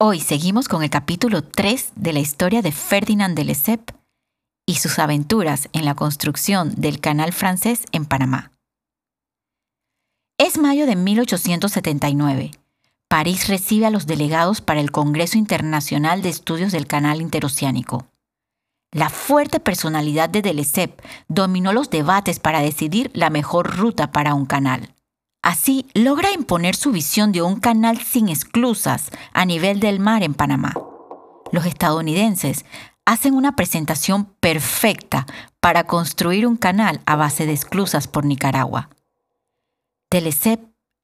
Hoy seguimos con el capítulo 3 de la historia de Ferdinand de Lesseps y sus aventuras en la construcción del canal francés en Panamá. Es mayo de 1879. París recibe a los delegados para el Congreso Internacional de Estudios del Canal Interoceánico. La fuerte personalidad de Delesseps dominó los debates para decidir la mejor ruta para un canal. Así, logra imponer su visión de un canal sin esclusas a nivel del mar en Panamá. Los estadounidenses hacen una presentación perfecta para construir un canal a base de esclusas por Nicaragua. Telesep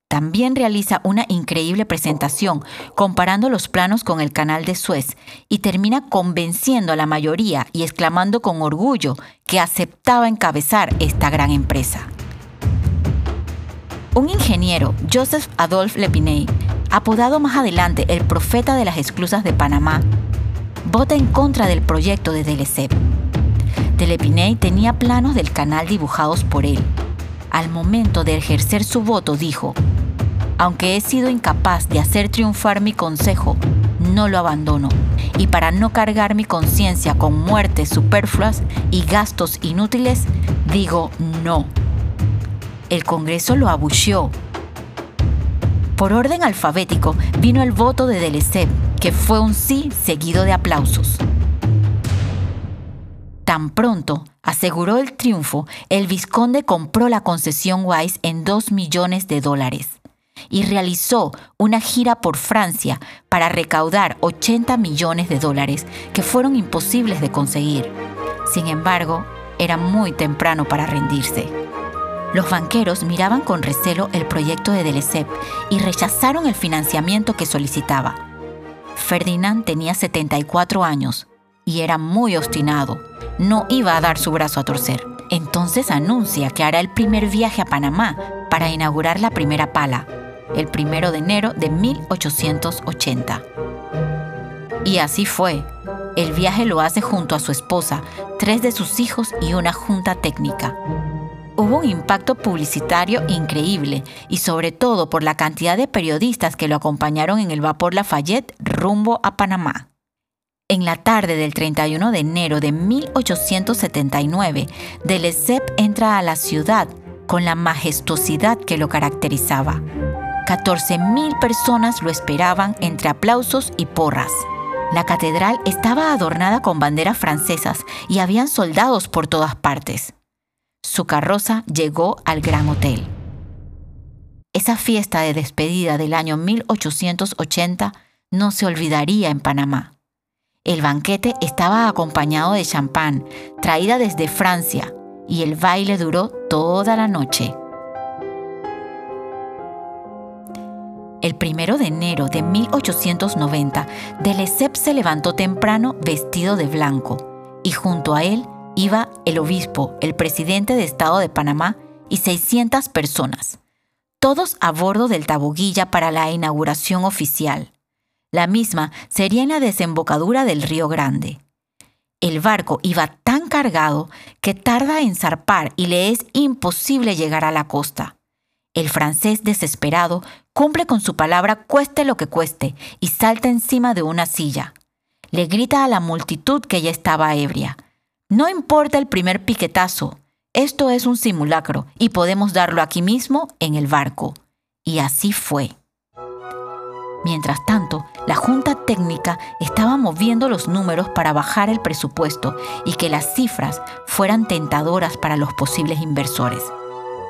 también realiza una increíble presentación comparando los planos con el canal de Suez y termina convenciendo a la mayoría y exclamando con orgullo que aceptaba encabezar esta gran empresa. Un ingeniero, Joseph Adolphe Lepinay, apodado más adelante el profeta de las esclusas de Panamá, vota en contra del proyecto de Delesep. Lepinay tenía planos del canal dibujados por él. Al momento de ejercer su voto dijo, aunque he sido incapaz de hacer triunfar mi consejo, no lo abandono. Y para no cargar mi conciencia con muertes superfluas y gastos inútiles, digo no el Congreso lo abucheó. Por orden alfabético vino el voto de Delesseps, que fue un sí seguido de aplausos. Tan pronto aseguró el triunfo, el vizconde compró la concesión Wise en 2 millones de dólares y realizó una gira por Francia para recaudar 80 millones de dólares que fueron imposibles de conseguir. Sin embargo, era muy temprano para rendirse. Los banqueros miraban con recelo el proyecto de Delesseps y rechazaron el financiamiento que solicitaba. Ferdinand tenía 74 años y era muy obstinado. No iba a dar su brazo a torcer. Entonces anuncia que hará el primer viaje a Panamá para inaugurar la primera pala, el primero de enero de 1880. Y así fue. El viaje lo hace junto a su esposa, tres de sus hijos y una junta técnica hubo un impacto publicitario increíble y sobre todo por la cantidad de periodistas que lo acompañaron en el vapor Lafayette rumbo a Panamá. En la tarde del 31 de enero de 1879, Delesseps entra a la ciudad con la majestuosidad que lo caracterizaba. 14.000 personas lo esperaban entre aplausos y porras. La catedral estaba adornada con banderas francesas y habían soldados por todas partes su carroza llegó al Gran Hotel. Esa fiesta de despedida del año 1880 no se olvidaría en Panamá. El banquete estaba acompañado de champán, traída desde Francia, y el baile duró toda la noche. El primero de enero de 1890, Delesseps se levantó temprano vestido de blanco, y junto a él iba el obispo, el presidente de Estado de Panamá y 600 personas, todos a bordo del Taboguilla para la inauguración oficial. La misma sería en la desembocadura del Río Grande. El barco iba tan cargado que tarda en zarpar y le es imposible llegar a la costa. El francés desesperado cumple con su palabra cueste lo que cueste y salta encima de una silla. Le grita a la multitud que ya estaba ebria. No importa el primer piquetazo, esto es un simulacro y podemos darlo aquí mismo en el barco. Y así fue. Mientras tanto, la Junta Técnica estaba moviendo los números para bajar el presupuesto y que las cifras fueran tentadoras para los posibles inversores.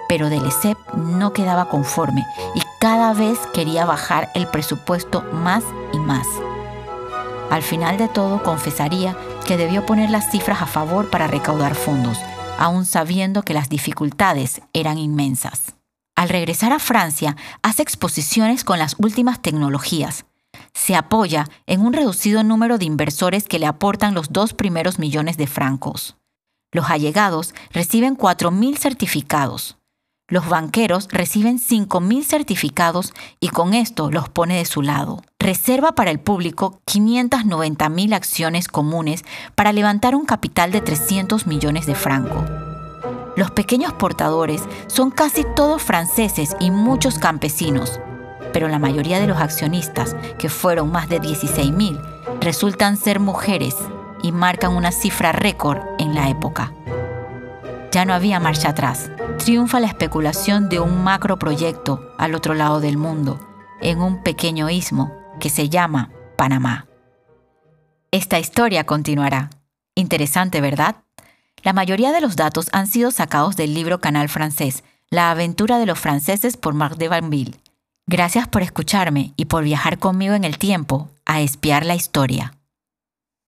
Pero Delesep no quedaba conforme y cada vez quería bajar el presupuesto más y más. Al final de todo, confesaría que debió poner las cifras a favor para recaudar fondos, aun sabiendo que las dificultades eran inmensas. Al regresar a Francia, hace exposiciones con las últimas tecnologías. Se apoya en un reducido número de inversores que le aportan los dos primeros millones de francos. Los allegados reciben 4.000 certificados. Los banqueros reciben 5.000 certificados y con esto los pone de su lado. Reserva para el público 590.000 acciones comunes para levantar un capital de 300 millones de francos. Los pequeños portadores son casi todos franceses y muchos campesinos. pero la mayoría de los accionistas, que fueron más de 16.000, resultan ser mujeres y marcan una cifra récord en la época. Ya no había marcha atrás. Triunfa la especulación de un macroproyecto al otro lado del mundo, en un pequeño istmo que se llama Panamá. Esta historia continuará. Interesante, ¿verdad? La mayoría de los datos han sido sacados del libro Canal Francés, La aventura de los franceses por Marc de Vanville. Gracias por escucharme y por viajar conmigo en el tiempo a espiar la historia.